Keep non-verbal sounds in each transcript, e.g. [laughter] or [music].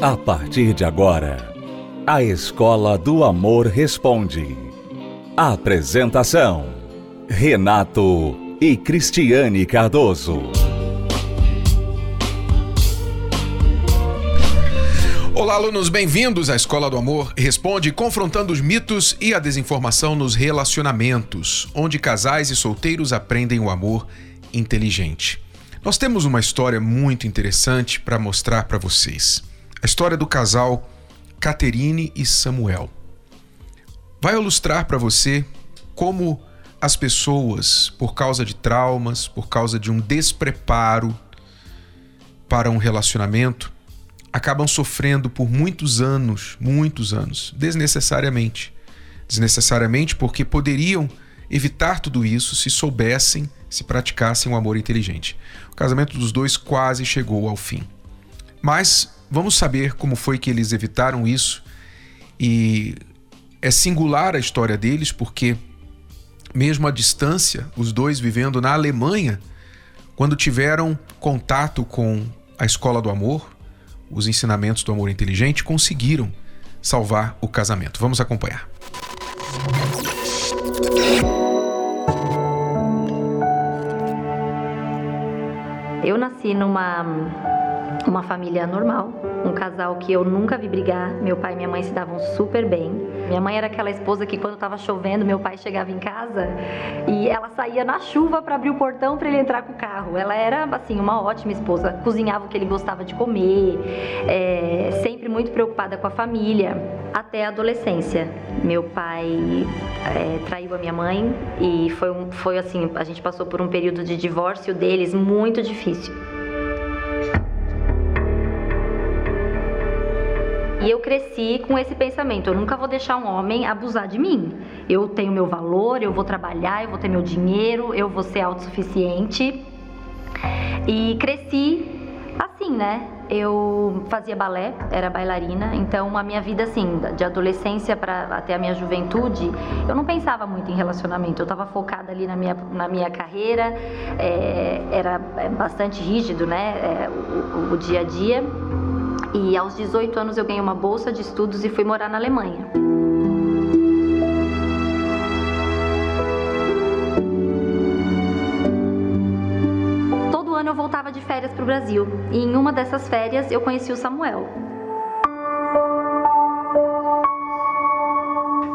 A partir de agora, a Escola do Amor Responde. Apresentação: Renato e Cristiane Cardoso. Olá, alunos, bem-vindos à Escola do Amor Responde, confrontando os mitos e a desinformação nos relacionamentos, onde casais e solteiros aprendem o amor inteligente. Nós temos uma história muito interessante para mostrar para vocês a história do casal Caterine e Samuel. Vai ilustrar para você como as pessoas, por causa de traumas, por causa de um despreparo para um relacionamento, acabam sofrendo por muitos anos, muitos anos, desnecessariamente. Desnecessariamente porque poderiam evitar tudo isso se soubessem, se praticassem o um amor inteligente. O casamento dos dois quase chegou ao fim. Mas Vamos saber como foi que eles evitaram isso e é singular a história deles porque mesmo à distância, os dois vivendo na Alemanha, quando tiveram contato com a escola do amor, os ensinamentos do amor inteligente, conseguiram salvar o casamento. Vamos acompanhar. Eu nasci numa uma família normal, um casal que eu nunca vi brigar. Meu pai e minha mãe se davam super bem. Minha mãe era aquela esposa que quando estava chovendo, meu pai chegava em casa e ela saía na chuva para abrir o portão para ele entrar com o carro. Ela era assim uma ótima esposa, cozinhava o que ele gostava de comer, é, sempre muito preocupada com a família. Até a adolescência, meu pai é, traiu a minha mãe e foi um, foi assim, a gente passou por um período de divórcio deles muito difícil. E eu cresci com esse pensamento: eu nunca vou deixar um homem abusar de mim. Eu tenho meu valor, eu vou trabalhar, eu vou ter meu dinheiro, eu vou ser autossuficiente. E cresci assim, né? Eu fazia balé, era bailarina, então a minha vida assim, de adolescência para até a minha juventude, eu não pensava muito em relacionamento. Eu estava focada ali na minha, na minha carreira, é, era é, bastante rígido, né? É, o, o dia a dia. E aos 18 anos eu ganhei uma bolsa de estudos e fui morar na Alemanha. Todo ano eu voltava de férias para o Brasil e em uma dessas férias eu conheci o Samuel.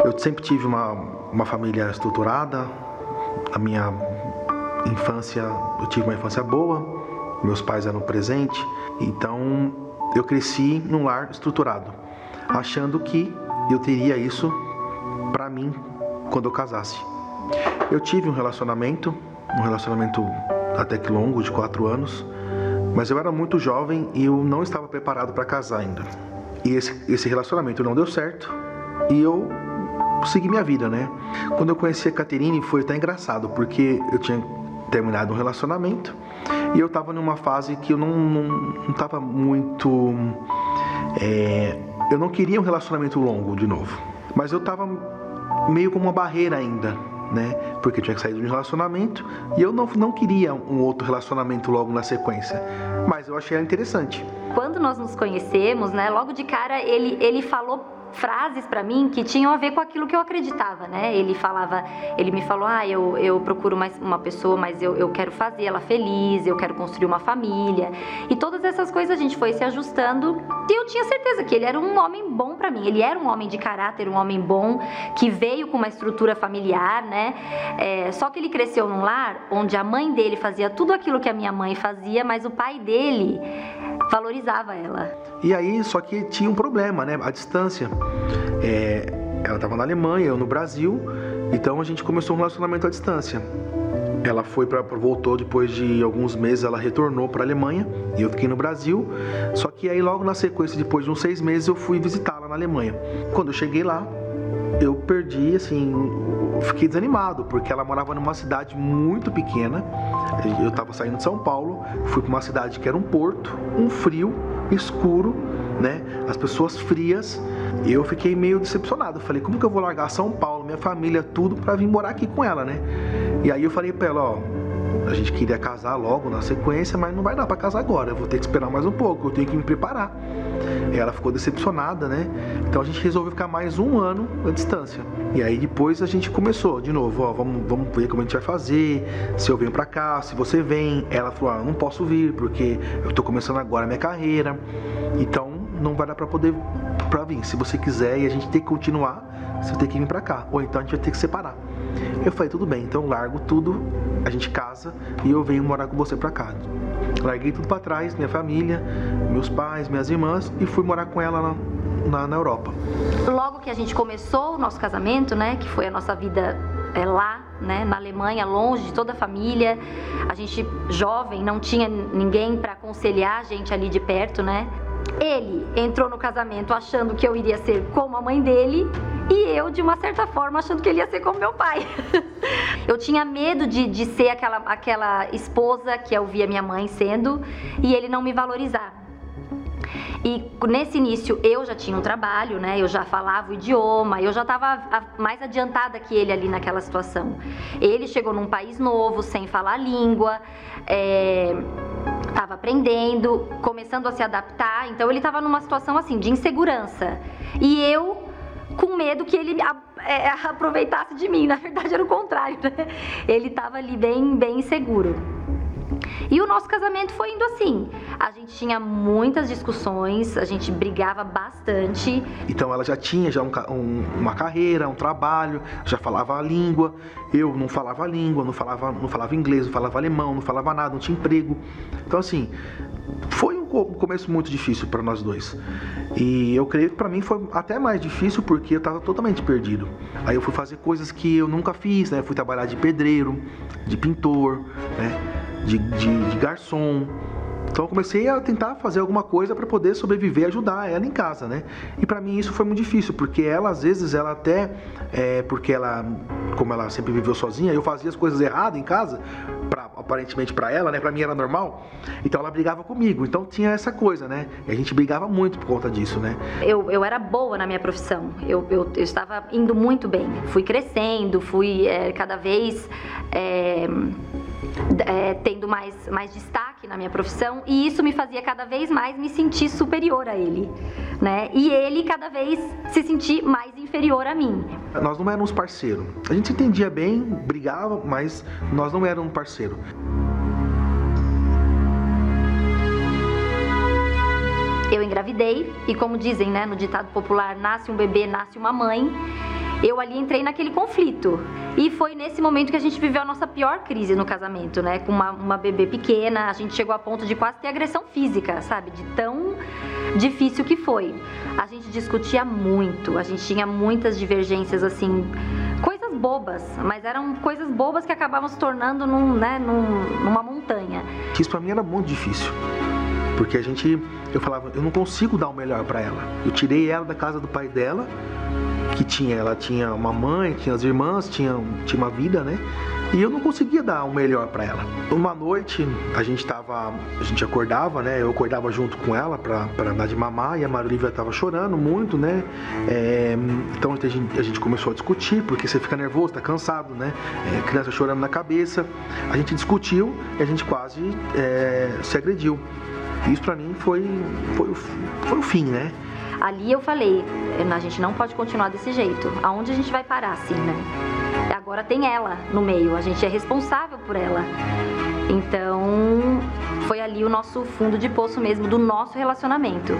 Eu sempre tive uma, uma família estruturada. A minha infância, eu tive uma infância boa. Meus pais eram presentes. Então, eu cresci num lar estruturado, achando que eu teria isso para mim quando eu casasse. Eu tive um relacionamento, um relacionamento até que longo, de quatro anos, mas eu era muito jovem e eu não estava preparado para casar ainda. E esse, esse relacionamento não deu certo e eu segui minha vida, né? Quando eu conheci a Caterine foi até engraçado, porque eu tinha terminado um relacionamento e eu estava numa fase que eu não, não, estava muito. É, eu não queria um relacionamento longo de novo. Mas eu estava meio como uma barreira ainda, né? Porque eu tinha que sair de um relacionamento e eu não, não queria um outro relacionamento logo na sequência. Mas eu achei ela interessante. Quando nós nos conhecemos, né? Logo de cara ele, ele falou frases para mim que tinham a ver com aquilo que eu acreditava, né? Ele falava, ele me falou, ah, eu, eu procuro mais uma pessoa, mas eu, eu quero fazer ela feliz, eu quero construir uma família. E todas essas coisas a gente foi se ajustando e eu tinha certeza que ele era um homem bom para mim. Ele era um homem de caráter, um homem bom, que veio com uma estrutura familiar, né? É, só que ele cresceu num lar onde a mãe dele fazia tudo aquilo que a minha mãe fazia, mas o pai dele valorizava ela. E aí, só que tinha um problema, né? A distância. É, ela estava na Alemanha, eu no Brasil, então a gente começou um relacionamento à distância. Ela foi para voltou depois de alguns meses, ela retornou para a Alemanha e eu fiquei no Brasil. Só que aí logo na sequência, depois de uns seis meses, eu fui visitá-la na Alemanha. Quando eu cheguei lá, eu perdi, assim, fiquei desanimado, porque ela morava numa cidade muito pequena. Eu estava saindo de São Paulo, fui para uma cidade que era um porto, um frio, escuro, né? As pessoas frias. Eu fiquei meio decepcionado. Falei, como que eu vou largar São Paulo, minha família, tudo, para vir morar aqui com ela, né? E aí eu falei para ela, ó, A gente queria casar logo na sequência, mas não vai dar para casar agora. Eu vou ter que esperar mais um pouco, eu tenho que me preparar. Ela ficou decepcionada, né? Então a gente resolveu ficar mais um ano à distância. E aí depois a gente começou de novo, ó, vamos, vamos ver como a gente vai fazer, se eu venho para cá, se você vem. Ela falou, ah, eu não posso vir porque eu tô começando agora a minha carreira. Então não vai dar para poder para vir. Se você quiser e a gente tem que continuar, você tem que vir para cá. Ou então a gente vai ter que separar. Eu falei, tudo bem, então largo tudo, a gente casa e eu venho morar com você para cá. Larguei tudo para trás, minha família, meus pais, minhas irmãs e fui morar com ela na, na, na Europa. Logo que a gente começou o nosso casamento, né, que foi a nossa vida é, lá, né, na Alemanha, longe de toda a família. A gente jovem, não tinha ninguém para aconselhar a gente ali de perto, né? Ele entrou no casamento achando que eu iria ser como a mãe dele e eu, de uma certa forma, achando que ele ia ser como meu pai. [laughs] eu tinha medo de, de ser aquela, aquela esposa que eu via minha mãe sendo e ele não me valorizar. E nesse início eu já tinha um trabalho, né? Eu já falava o idioma, eu já estava mais adiantada que ele ali naquela situação. Ele chegou num país novo, sem falar a língua, estava é, aprendendo, começando a se adaptar. Então ele estava numa situação assim de insegurança. E eu com medo que ele é, [laughs] aproveitasse de mim. Na verdade era o contrário, né? Ele estava ali bem, bem inseguro. E o nosso casamento foi indo assim. A gente tinha muitas discussões, a gente brigava bastante. Então ela já tinha já um, um, uma carreira, um trabalho, já falava a língua. Eu não falava a língua, não falava, não falava inglês, não falava alemão, não falava nada, não tinha emprego. Então assim, foi um começo muito difícil para nós dois. E eu creio que para mim foi até mais difícil porque eu estava totalmente perdido. Aí eu fui fazer coisas que eu nunca fiz, né? fui trabalhar de pedreiro, de pintor, né? De, de, de garçom. Então eu comecei a tentar fazer alguma coisa para poder sobreviver, ajudar ela em casa, né? E para mim isso foi muito difícil, porque ela às vezes ela até, é, porque ela, como ela sempre viveu sozinha, eu fazia as coisas erradas em casa, pra, aparentemente para ela, né? Para mim era normal. Então ela brigava comigo. Então tinha essa coisa, né? E a gente brigava muito por conta disso, né? Eu, eu era boa na minha profissão. Eu, eu, eu estava indo muito bem. Fui crescendo, fui é, cada vez é, é, tendo mais, mais destaque na minha profissão e isso me fazia cada vez mais me sentir superior a ele, né? E ele cada vez se sentir mais inferior a mim. Nós não éramos parceiro. A gente se entendia bem, brigava, mas nós não éramos parceiro. Eu engravidei e como dizem, né, no ditado popular, nasce um bebê, nasce uma mãe eu ali entrei naquele conflito. E foi nesse momento que a gente viveu a nossa pior crise no casamento, né? Com uma, uma bebê pequena, a gente chegou a ponto de quase ter agressão física, sabe? De tão difícil que foi. A gente discutia muito, a gente tinha muitas divergências, assim, coisas bobas, mas eram coisas bobas que acabavam se tornando num, né, num, numa montanha. Isso pra mim era muito difícil. Porque a gente, eu falava, eu não consigo dar o melhor para ela. Eu tirei ela da casa do pai dela que tinha, ela tinha uma mãe, tinha as irmãs, tinha, tinha uma vida, né? E eu não conseguia dar o melhor para ela. Uma noite a gente tava, a gente acordava, né? Eu acordava junto com ela para dar de mamar e a Marilívia tava chorando muito, né? É, então a gente, a gente, começou a discutir porque você fica nervoso, tá cansado, né? É, criança chorando na cabeça. A gente discutiu e a gente quase é, se agrediu. Isso para mim foi, foi, foi o fim, né? Ali eu falei, a gente não pode continuar desse jeito. Aonde a gente vai parar assim, né? Agora tem ela no meio, a gente é responsável por ela. Então, foi ali o nosso fundo de poço mesmo do nosso relacionamento.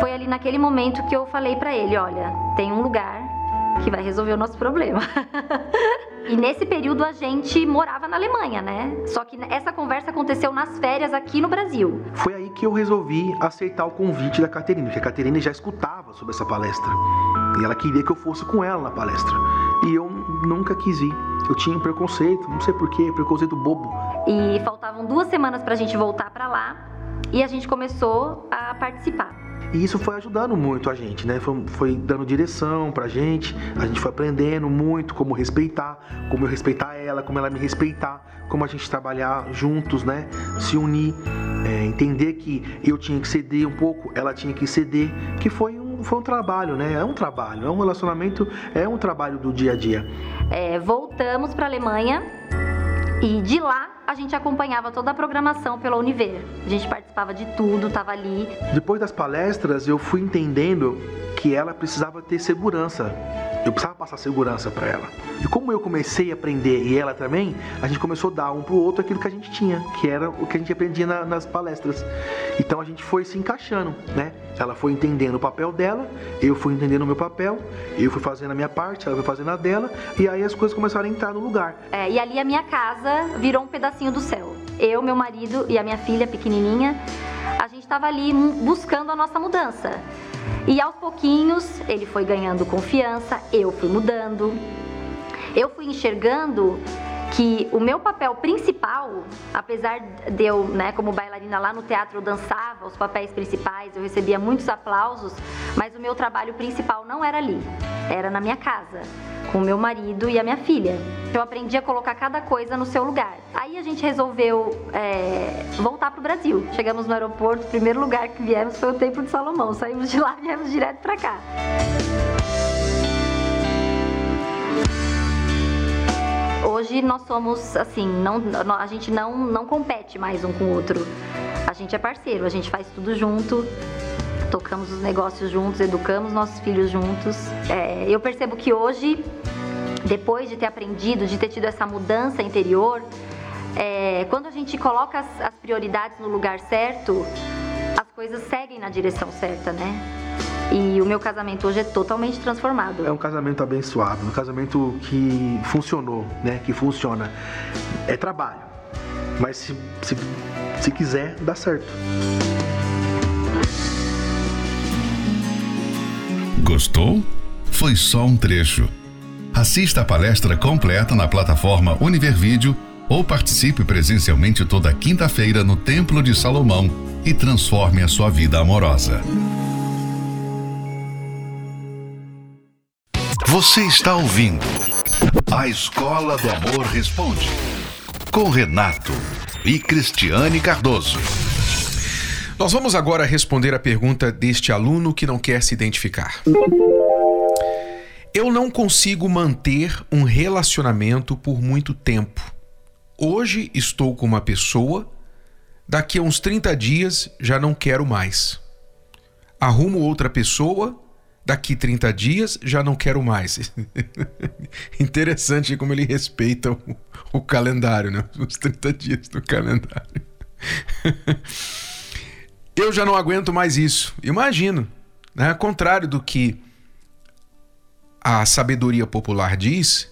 Foi ali naquele momento que eu falei para ele, olha, tem um lugar que vai resolver o nosso problema. [laughs] E nesse período a gente morava na Alemanha, né? Só que essa conversa aconteceu nas férias aqui no Brasil. Foi aí que eu resolvi aceitar o convite da Caterine, porque a Caterine já escutava sobre essa palestra. E ela queria que eu fosse com ela na palestra. E eu nunca quis ir. Eu tinha um preconceito, não sei porquê, preconceito bobo. E faltavam duas semanas pra gente voltar pra lá e a gente começou a participar. E isso foi ajudando muito a gente, né? Foi, foi dando direção pra gente, a gente foi aprendendo muito como respeitar, como eu respeitar ela, como ela me respeitar, como a gente trabalhar juntos, né? Se unir. É? Entender que eu tinha que ceder um pouco, ela tinha que ceder, que foi um, foi um trabalho, né? É um trabalho, é um relacionamento, é um trabalho do dia a dia. É, voltamos para Alemanha e de lá a gente acompanhava toda a programação pela Univer. A gente participava de tudo, estava ali. Depois das palestras, eu fui entendendo que ela precisava ter segurança eu precisava passar segurança para ela. E como eu comecei a aprender e ela também, a gente começou a dar um pro outro aquilo que a gente tinha, que era o que a gente aprendia na, nas palestras. Então a gente foi se encaixando, né? Ela foi entendendo o papel dela, eu fui entendendo o meu papel, eu fui fazendo a minha parte, ela foi fazendo a dela, e aí as coisas começaram a entrar no lugar. É, e ali a minha casa virou um pedacinho do céu. Eu, meu marido e a minha filha pequenininha, a gente estava ali buscando a nossa mudança. E aos pouquinhos ele foi ganhando confiança, eu fui mudando. Eu fui enxergando que o meu papel principal, apesar de eu, né, como bailarina lá no teatro eu dançava os papéis principais, eu recebia muitos aplausos, mas o meu trabalho principal não era ali, era na minha casa, com o meu marido e a minha filha. Eu aprendi a colocar cada coisa no seu lugar. Aí a gente resolveu é, voltar para o Brasil. Chegamos no aeroporto, o primeiro lugar que viemos foi o Templo de Salomão. Saímos de lá e viemos direto para cá. Hoje nós somos assim, não, a gente não, não compete mais um com o outro. A gente é parceiro, a gente faz tudo junto, tocamos os negócios juntos, educamos nossos filhos juntos. É, eu percebo que hoje, depois de ter aprendido, de ter tido essa mudança interior, é, quando a gente coloca as, as prioridades no lugar certo, as coisas seguem na direção certa, né? E o meu casamento hoje é totalmente transformado. É um casamento abençoado, um casamento que funcionou, né? Que funciona. É trabalho, mas se, se, se quiser, dá certo. Gostou? Foi só um trecho. Assista a palestra completa na plataforma Univervídeo ou participe presencialmente toda quinta-feira no Templo de Salomão e transforme a sua vida amorosa. Você está ouvindo A Escola do Amor Responde com Renato e Cristiane Cardoso. Nós vamos agora responder a pergunta deste aluno que não quer se identificar. Eu não consigo manter um relacionamento por muito tempo. Hoje estou com uma pessoa, daqui a uns 30 dias já não quero mais. Arrumo outra pessoa daqui 30 dias já não quero mais. [laughs] Interessante como ele respeita o, o, calendário, né? Os 30 dias do calendário. [laughs] Eu já não aguento mais isso. Imagino, né? Ao contrário do que a sabedoria popular diz,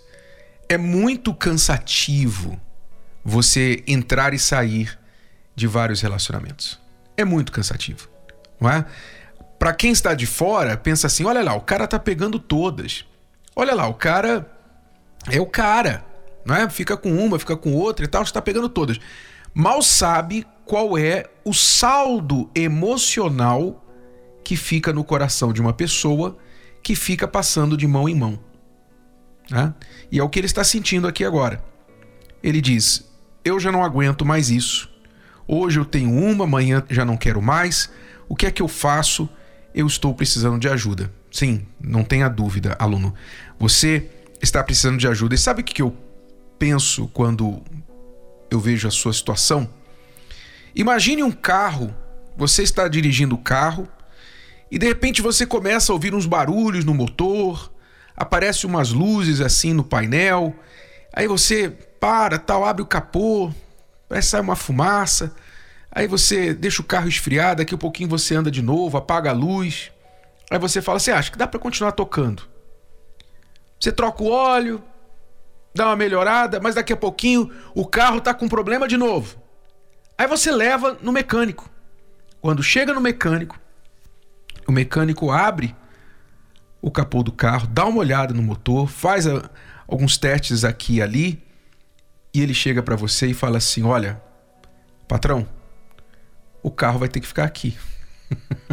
é muito cansativo você entrar e sair de vários relacionamentos. É muito cansativo, não é? Para quem está de fora, pensa assim: olha lá, o cara tá pegando todas. Olha lá, o cara é o cara, não é? Fica com uma, fica com outra e tal, está pegando todas. Mal sabe qual é o saldo emocional que fica no coração de uma pessoa que fica passando de mão em mão. Né? E é o que ele está sentindo aqui agora. Ele diz: Eu já não aguento mais isso. Hoje eu tenho uma, amanhã já não quero mais. O que é que eu faço? Eu estou precisando de ajuda. Sim, não tenha dúvida, aluno. Você está precisando de ajuda. E sabe o que eu penso quando eu vejo a sua situação? Imagine um carro, você está dirigindo o carro e de repente você começa a ouvir uns barulhos no motor, aparecem umas luzes assim no painel, aí você para, tal, abre o capô, vai sair uma fumaça. Aí você deixa o carro esfriar, daqui a pouquinho você anda de novo, apaga a luz. Aí você fala ah, acho que dá para continuar tocando. Você troca o óleo, dá uma melhorada, mas daqui a pouquinho o carro está com problema de novo. Aí você leva no mecânico. Quando chega no mecânico, o mecânico abre o capô do carro, dá uma olhada no motor, faz a, alguns testes aqui e ali, e ele chega para você e fala assim: Olha, patrão, o carro vai ter que ficar aqui.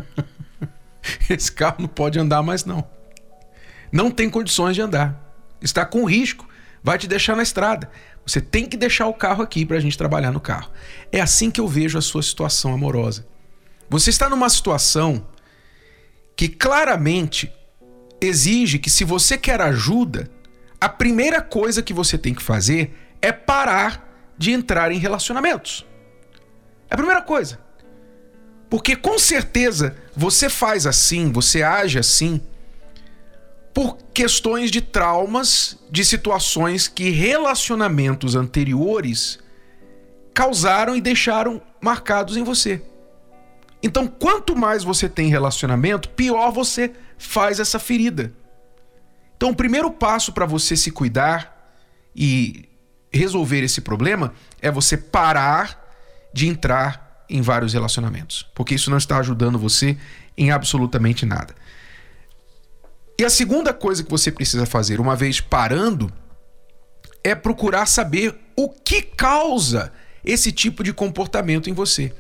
[laughs] Esse carro não pode andar mais não. Não tem condições de andar. Está com risco. vai te deixar na estrada. Você tem que deixar o carro aqui para a gente trabalhar no carro. É assim que eu vejo a sua situação amorosa. Você está numa situação que claramente exige que, se você quer ajuda, a primeira coisa que você tem que fazer é parar de entrar em relacionamentos. É a primeira coisa. Porque com certeza você faz assim, você age assim, por questões de traumas, de situações que relacionamentos anteriores causaram e deixaram marcados em você. Então, quanto mais você tem relacionamento, pior você faz essa ferida. Então, o primeiro passo para você se cuidar e resolver esse problema é você parar de entrar em vários relacionamentos, porque isso não está ajudando você em absolutamente nada. E a segunda coisa que você precisa fazer, uma vez parando, é procurar saber o que causa esse tipo de comportamento em você.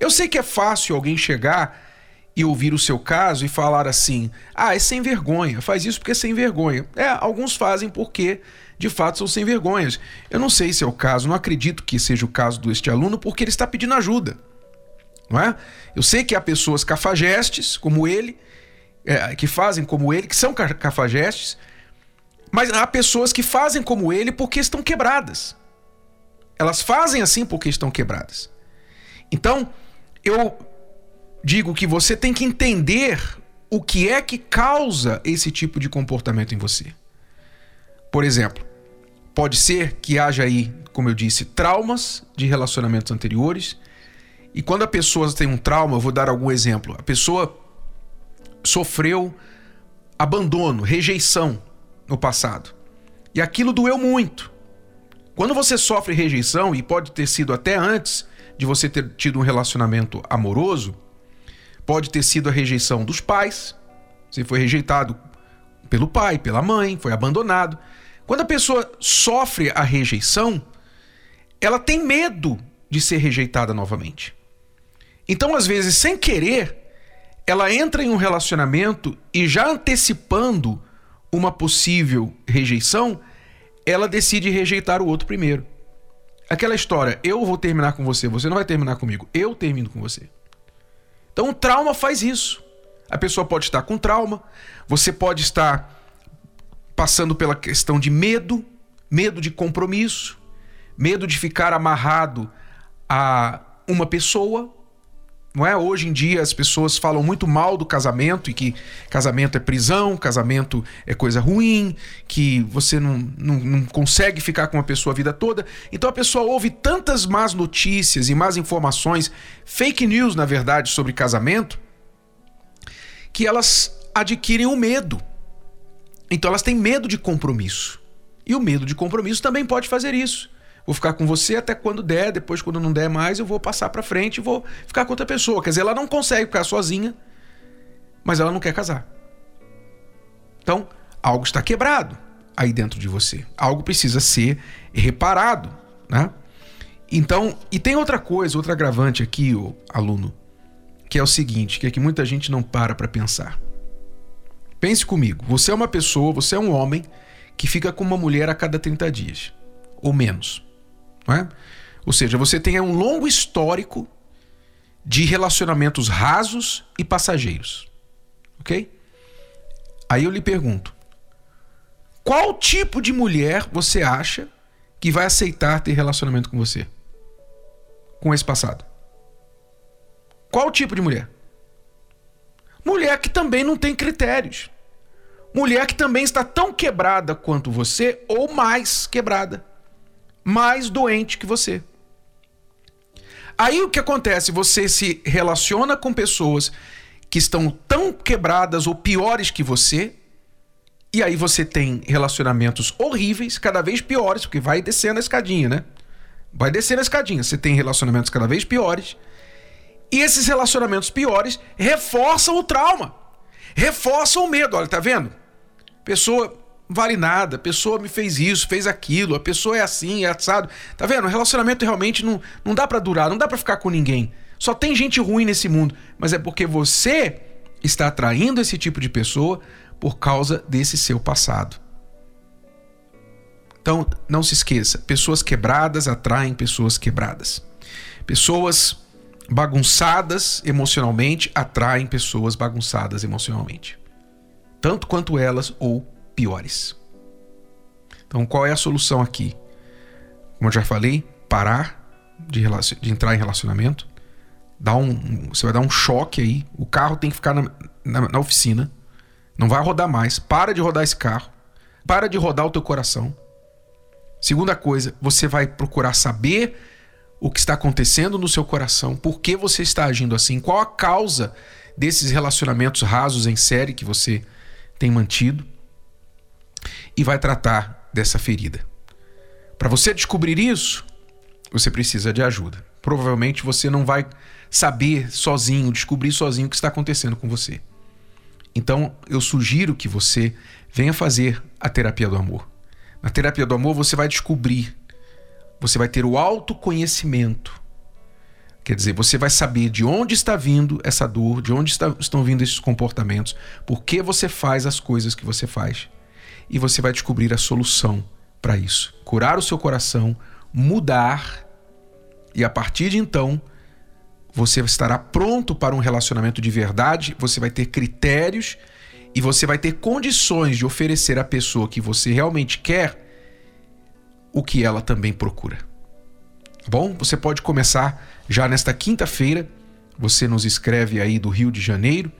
Eu sei que é fácil alguém chegar e ouvir o seu caso e falar assim: ah, é sem vergonha, faz isso porque é sem vergonha. É, alguns fazem porque de fato são sem vergonhas. Eu não sei se é o caso, não acredito que seja o caso deste aluno porque ele está pedindo ajuda. Não é? Eu sei que há pessoas cafajestes, como ele, é, que fazem como ele, que são cafajestes, mas há pessoas que fazem como ele porque estão quebradas. Elas fazem assim porque estão quebradas. Então, eu digo que você tem que entender o que é que causa esse tipo de comportamento em você. Por exemplo, pode ser que haja aí, como eu disse, traumas de relacionamentos anteriores. E quando a pessoa tem um trauma, eu vou dar algum exemplo. A pessoa sofreu abandono, rejeição no passado. E aquilo doeu muito. Quando você sofre rejeição, e pode ter sido até antes de você ter tido um relacionamento amoroso, Pode ter sido a rejeição dos pais, você foi rejeitado pelo pai, pela mãe, foi abandonado. Quando a pessoa sofre a rejeição, ela tem medo de ser rejeitada novamente. Então, às vezes, sem querer, ela entra em um relacionamento e já antecipando uma possível rejeição, ela decide rejeitar o outro primeiro. Aquela história, eu vou terminar com você, você não vai terminar comigo, eu termino com você. Então o trauma faz isso. A pessoa pode estar com trauma, você pode estar passando pela questão de medo, medo de compromisso, medo de ficar amarrado a uma pessoa, não é? Hoje em dia as pessoas falam muito mal do casamento e que casamento é prisão, casamento é coisa ruim, que você não, não, não consegue ficar com uma pessoa a vida toda. Então a pessoa ouve tantas más notícias e más informações, fake news, na verdade, sobre casamento, que elas adquirem o medo. Então elas têm medo de compromisso. E o medo de compromisso também pode fazer isso. Vou ficar com você até quando der, depois quando não der mais, eu vou passar para frente e vou ficar com outra pessoa. Quer dizer, ela não consegue ficar sozinha, mas ela não quer casar. Então, algo está quebrado aí dentro de você. Algo precisa ser reparado, né? Então, e tem outra coisa, outra agravante aqui, o aluno, que é o seguinte, que é que muita gente não para para pensar. Pense comigo, você é uma pessoa, você é um homem que fica com uma mulher a cada 30 dias ou menos. É? Ou seja, você tem um longo histórico de relacionamentos rasos e passageiros. Ok? Aí eu lhe pergunto: qual tipo de mulher você acha que vai aceitar ter relacionamento com você? Com esse passado? Qual tipo de mulher? Mulher que também não tem critérios. Mulher que também está tão quebrada quanto você ou mais quebrada mais doente que você. Aí o que acontece? Você se relaciona com pessoas que estão tão quebradas ou piores que você, e aí você tem relacionamentos horríveis, cada vez piores, porque vai descendo a escadinha, né? Vai descendo a escadinha. Você tem relacionamentos cada vez piores. E esses relacionamentos piores reforçam o trauma, reforçam o medo. Olha, tá vendo? Pessoa vale nada, a pessoa me fez isso, fez aquilo, a pessoa é assim, é assado. Tá vendo? O relacionamento realmente não, não dá para durar, não dá para ficar com ninguém. Só tem gente ruim nesse mundo, mas é porque você está atraindo esse tipo de pessoa por causa desse seu passado. Então, não se esqueça: pessoas quebradas atraem pessoas quebradas. Pessoas bagunçadas emocionalmente atraem pessoas bagunçadas emocionalmente. Tanto quanto elas ou piores. Então, qual é a solução aqui? Como eu já falei, parar de, de entrar em relacionamento. Dar um, você vai dar um choque aí. O carro tem que ficar na, na, na oficina. Não vai rodar mais. Para de rodar esse carro. Para de rodar o teu coração. Segunda coisa, você vai procurar saber o que está acontecendo no seu coração, por que você está agindo assim, qual a causa desses relacionamentos rasos em série que você tem mantido e vai tratar dessa ferida. Para você descobrir isso, você precisa de ajuda. Provavelmente você não vai saber sozinho, descobrir sozinho o que está acontecendo com você. Então, eu sugiro que você venha fazer a terapia do amor. Na terapia do amor, você vai descobrir, você vai ter o autoconhecimento. Quer dizer, você vai saber de onde está vindo essa dor, de onde está, estão vindo esses comportamentos, por que você faz as coisas que você faz. E você vai descobrir a solução para isso. Curar o seu coração, mudar, e a partir de então, você estará pronto para um relacionamento de verdade, você vai ter critérios e você vai ter condições de oferecer à pessoa que você realmente quer o que ela também procura. Tá bom? Você pode começar já nesta quinta-feira. Você nos escreve aí do Rio de Janeiro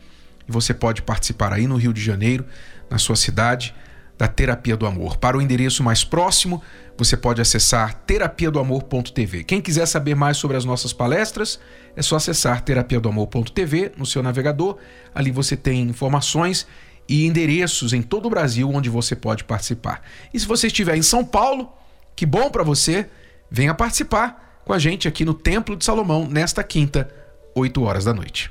e você pode participar aí no Rio de Janeiro, na sua cidade, da Terapia do Amor. Para o endereço mais próximo, você pode acessar terapiadoamor.tv. Quem quiser saber mais sobre as nossas palestras, é só acessar terapiadoamor.tv no seu navegador. Ali você tem informações e endereços em todo o Brasil onde você pode participar. E se você estiver em São Paulo, que bom para você, venha participar com a gente aqui no Templo de Salomão nesta quinta, 8 horas da noite.